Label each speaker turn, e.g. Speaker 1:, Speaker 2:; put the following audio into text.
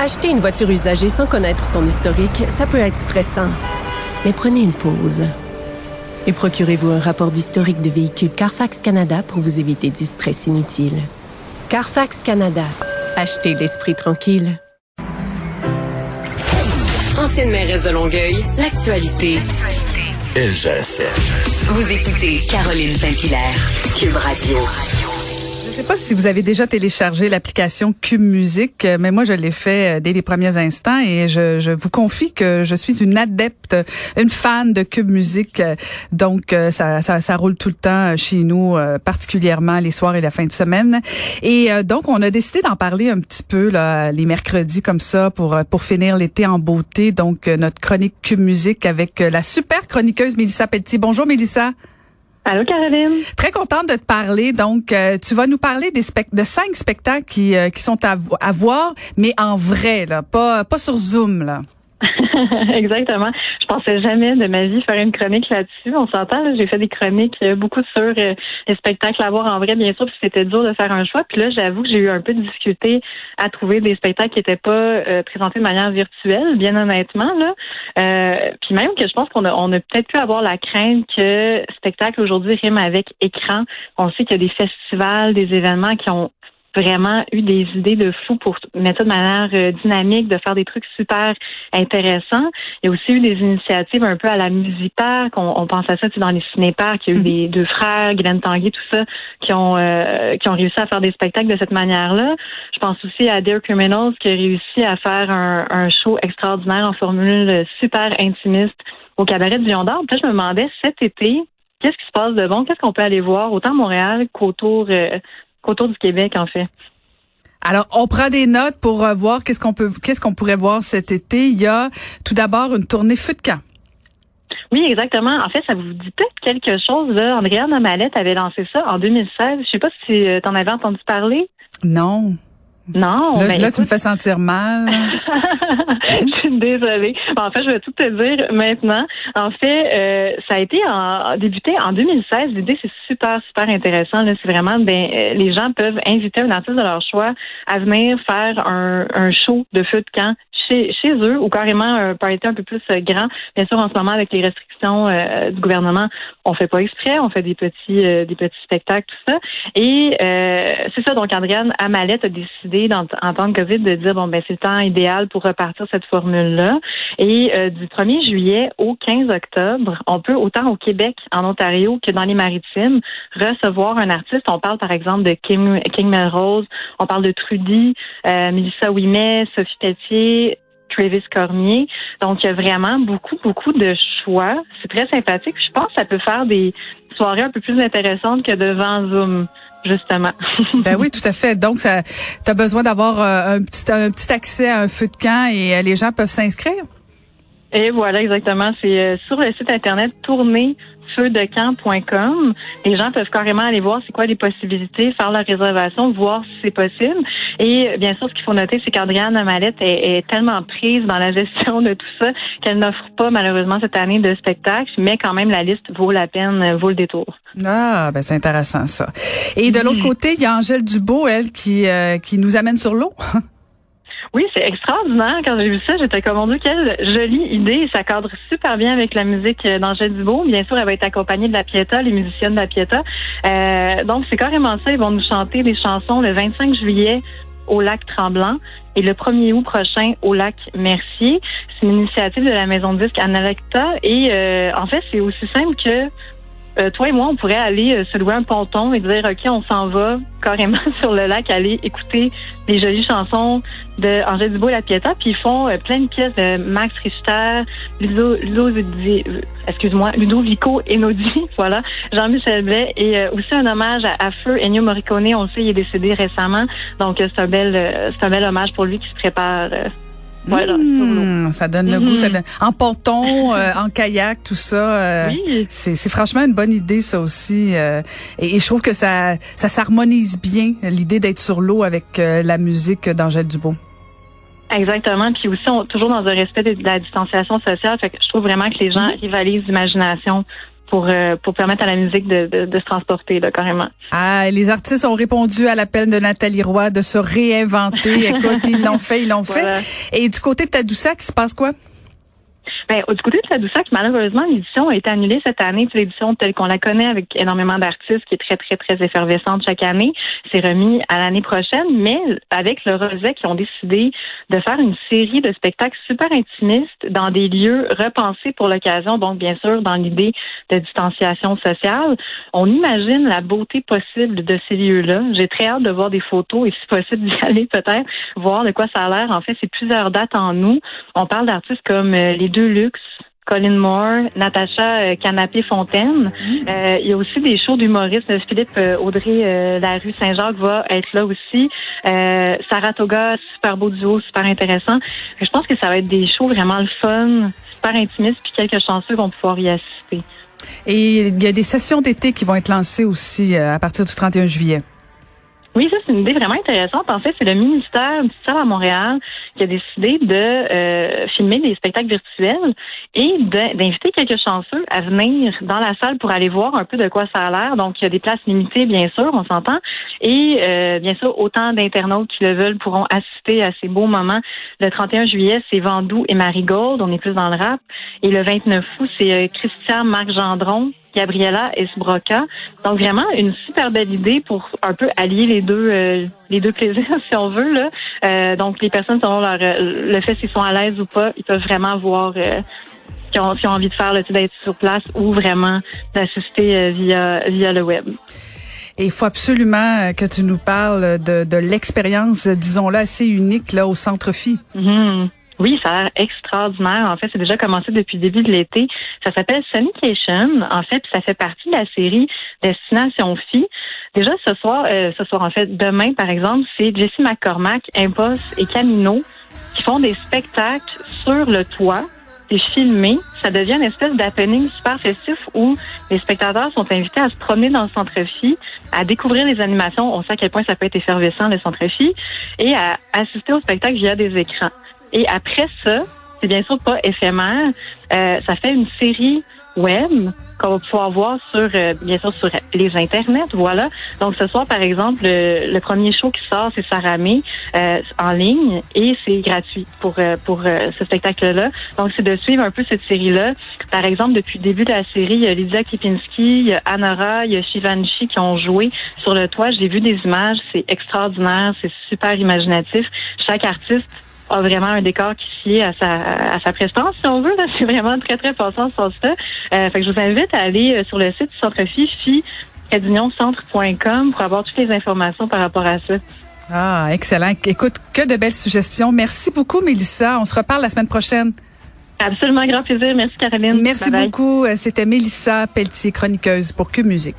Speaker 1: Acheter une voiture usagée sans connaître son historique, ça peut être stressant. Mais prenez une pause. Et procurez-vous un rapport d'historique de véhicule Carfax Canada pour vous éviter du stress inutile. Carfax Canada. Achetez l'esprit tranquille.
Speaker 2: Ancienne mairesse de Longueuil, l'actualité.
Speaker 3: LGSN.
Speaker 2: Vous écoutez Caroline Saint-Hilaire, Cube Radio.
Speaker 4: Je sais pas si vous avez déjà téléchargé l'application Cube Musique, euh, mais moi je l'ai fait euh, dès les premiers instants et je, je, vous confie que je suis une adepte, une fan de Cube Musique. Euh, donc ça, ça, ça roule tout le temps chez nous, particulièrement les soirs et la fin de semaine. Et donc on a décidé d'en parler un petit peu là, les mercredis comme ça pour pour finir l'été en beauté. Donc notre chronique Cube Musique avec la super chroniqueuse Mélissa Pelletier. Bonjour Mélissa.
Speaker 5: Allô, Caroline?
Speaker 4: Très contente de te parler. Donc, euh, tu vas nous parler des de cinq spectacles qui, euh, qui sont à, à, voir, mais en vrai, là, pas, pas sur Zoom. Là.
Speaker 5: Exactement. Je pensais jamais de ma vie faire une chronique là-dessus. On s'entend, j'ai fait des chroniques euh, beaucoup sur euh, les spectacles à voir en vrai, bien sûr, puis c'était dur de faire un choix. Puis là, j'avoue que j'ai eu un peu de difficulté à trouver des spectacles qui n'étaient pas euh, présentés de manière virtuelle, bien honnêtement. Là. puis même que je pense qu'on a, on a peut-être pu avoir la crainte que spectacle aujourd'hui rime avec écran. On sait qu'il y a des festivals, des événements qui ont vraiment eu des idées de fou pour mettre ça de manière euh, dynamique, de faire des trucs super intéressants. Il y a aussi eu des initiatives un peu à la Musipark. On, on pense à ça dans les cinéparks. Il y a eu des mhm. deux frères, Glenn Tanguy, tout ça, qui ont euh, qui ont réussi à faire des spectacles de cette manière-là. Je pense aussi à Dear Criminals qui a réussi à faire un, un show extraordinaire en formule super intimiste au cabaret du Lion d'Or. Puis je me demandais cet été, qu'est-ce qui se passe de bon? Qu'est-ce qu'on peut aller voir autant à Montréal qu'autour euh, qu'autour du Québec, en fait.
Speaker 4: Alors, on prend des notes pour euh, voir qu'est-ce qu'on peut, qu'est-ce qu'on pourrait voir cet été. Il y a tout d'abord une tournée feu de camp.
Speaker 5: Oui, exactement. En fait, ça vous dit peut-être quelque chose. Là. Andréane Amalette avait lancé ça en 2016. Je sais pas si tu en avais entendu parler.
Speaker 4: Non.
Speaker 5: Non.
Speaker 4: Là, là tu me fais sentir mal.
Speaker 5: je suis désolée. En fait, je vais tout te dire maintenant. En fait, euh, ça a été en, débuté en 2016. L'idée, c'est super, super intéressant. C'est vraiment, ben, euh, les gens peuvent inviter un artiste de leur choix à venir faire un, un show de feu de camp chez, eux ou carrément un party un peu plus euh, grand. Bien sûr, en ce moment, avec les restrictions euh, du gouvernement, on fait pas exprès, on fait des petits euh, des petits spectacles, tout ça. Et c'est ça, donc Andréane Amalette a décidé en, temps de COVID de dire bon ben c'est le temps idéal pour repartir cette formule-là. Et du 1er juillet au 15 octobre, on peut autant au Québec, en Ontario que dans les maritimes recevoir un artiste. On parle par exemple de King, King Melrose, on parle de Trudy, Melissa Ouimet, Sophie Pelletier, Travis Cormier. Donc, il y a vraiment beaucoup, beaucoup de choix. C'est très sympathique. Je pense que ça peut faire des soirées un peu plus intéressantes que devant Zoom justement.
Speaker 4: ben oui, tout à fait. Donc, ça, tu as besoin d'avoir euh, un petit, un petit accès à un feu de camp et euh, les gens peuvent s'inscrire?
Speaker 5: Et voilà, exactement. C'est euh, sur le site internet tourner feudecamp.com. Les gens peuvent carrément aller voir c'est quoi les possibilités, faire leur réservation, voir si c'est possible. Et bien sûr, ce qu'il faut noter, c'est qu'Adrienne Amalette est, est, tellement prise dans la gestion de tout ça qu'elle n'offre pas malheureusement cette année de spectacle, mais quand même la liste vaut la peine, vaut le détour.
Speaker 4: Ah, ben c'est intéressant ça. Et de l'autre côté, il y a Angèle Dubo, elle, qui, euh, qui nous amène sur l'eau.
Speaker 5: Oui, c'est extraordinaire. Quand j'ai vu ça, j'étais comme, mon Dieu, quelle jolie idée. Ça cadre super bien avec la musique d'Angèle Dubois. Bien sûr, elle va être accompagnée de la Pieta, les musiciennes de la Pieta. Euh, donc, c'est carrément ça. Ils vont nous chanter des chansons le 25 juillet au lac Tremblant et le 1er août prochain au lac Mercier. C'est une initiative de la maison de disque Analecta et euh, en fait, c'est aussi simple que euh, toi et moi, on pourrait aller euh, se louer un ponton et dire, OK, on s'en va carrément sur le lac, aller écouter des jolies chansons de Angèle Dubois et la Pieta, puis ils font euh, plein de pièces de Max Richter, Ludo, Ludo excuse-moi, Ludovico Enodi, voilà, Jean-Michel Blais, et aussi un hommage à, Feu Ennio Morricone, on le sait, il est décédé récemment, donc c'est un bel, c'est un bel hommage pour lui qui se prépare voilà,
Speaker 4: mmh, ça donne le goût. Ça mmh. En ponton, euh, en kayak, tout ça. Euh, c'est franchement une bonne idée, ça aussi. Euh, et, je trouve que ça, ça s'harmonise bien, l'idée d'être sur l'eau avec la musique d'Angèle Dubois.
Speaker 5: Exactement. Puis aussi, toujours dans un respect de, la distanciation sociale. Fait que je trouve vraiment que les gens rivalisent d'imagination pour pour permettre à la musique de, de, se transporter là, carrément.
Speaker 4: Ah, les artistes ont répondu à l'appel de Nathalie Roy de se réinventer. Écoute, ils l'ont fait, ils l'ont fait. Et du côté de Tadoussac, il se passe quoi?
Speaker 5: Ben, du côté de Tadoussac, malheureusement, l'édition a été annulée cette année. L'édition telle qu'on la connaît avec énormément d'artistes, qui est très, très, très effervescente chaque année, c'est remis à l'année prochaine. Mais avec le Rosé, qui ont décidé de faire une série de spectacles super intimistes dans des lieux repensés pour l'occasion, donc bien sûr dans l'idée de distanciation sociale. On imagine la beauté possible de ces lieux-là. J'ai très hâte de voir des photos et si possible d'y aller peut-être, voir de quoi ça a l'air. En fait, c'est plusieurs dates en nous. On parle d'artistes comme euh, les deux Colin Moore, Natacha euh, Canapé-Fontaine. Mm. Euh, il y a aussi des shows d'humoristes. Philippe euh, Audrey, la rue Saint-Jacques va être là aussi. Saratoga, super beau duo, super intéressant. Je pense que ça va être des shows vraiment le fun, super intimistes, puis quelques chanceux vont pouvoir y assister.
Speaker 4: Et il y a des sessions d'été qui vont être lancées aussi à partir du 31 juillet.
Speaker 5: Oui, ça, c'est une idée vraiment intéressante. En fait, c'est le ministère du Ciel à Montréal qui a décidé de euh, filmer des spectacles virtuels et d'inviter quelques chanceux à venir dans la salle pour aller voir un peu de quoi ça a l'air. Donc, il y a des places limitées, bien sûr, on s'entend. Et euh, bien sûr, autant d'internautes qui le veulent pourront assister à ces beaux moments. Le 31 juillet, c'est Vandou et Marigold. On est plus dans le rap. Et le 29 août, c'est euh, Christian Marc Gendron Gabriella Esbroca. Donc vraiment une super belle idée pour un peu allier les deux euh, les deux plaisirs si on veut là. Euh, donc les personnes selon leur euh, le fait s'ils sont à l'aise ou pas, ils peuvent vraiment voir qui ont, ont envie de faire le d'être sur place ou vraiment d'assister via via le web.
Speaker 4: Et il faut absolument que tu nous parles de, de l'expérience, disons-le, assez unique là au Centre Phi.
Speaker 5: Mm-hmm. Oui, ça a l'air extraordinaire. En fait, c'est déjà commencé depuis le début de l'été. Ça s'appelle Sonication. En fait, ça fait partie de la série Destination Phi. Déjà ce soir, euh, ce soir en fait, demain par exemple, c'est Jessie McCormack, Impost et Camino qui font des spectacles sur le toit. C'est filmé. Ça devient une espèce d'happening super festif où les spectateurs sont invités à se promener dans le centre Phi, à découvrir les animations. On sait à quel point ça peut être effervescent le centre Phi et à assister au spectacle via des écrans. Et après ça, c'est bien sûr pas éphémère, euh, ça fait une série web qu'on va pouvoir voir sur euh, bien sûr sur les internets voilà. Donc ce soir par exemple le, premier show qui sort c'est Saramé euh, en ligne et c'est gratuit pour euh, pour ce spectacle là donc c'est de suivre un peu cette série là par exemple depuis le début de la série il y a Lydia Kipinski il y a Anora il y a Shivanshi qui ont joué sur le toit. J'ai vu des images. C'est extraordinaire. C'est super imaginatif. Chaque artiste a vraiment un décor qui sied à sa, à sa prestance, si on veut. C'est vraiment très, très passant sur ça. Euh, fait que je vous invite à aller euh, sur le site du Centre FI, centre.com pour avoir toutes les informations par rapport à ça.
Speaker 4: Ah, excellent. Écoute, que de belles suggestions. Merci beaucoup, Mélissa. On se reparle la semaine prochaine.
Speaker 5: Absolument, grand plaisir. Merci, Caroline.
Speaker 4: Merci beaucoup. Euh, c'était Mélissa Pelletier, chroniqueuse pour Cube Musique.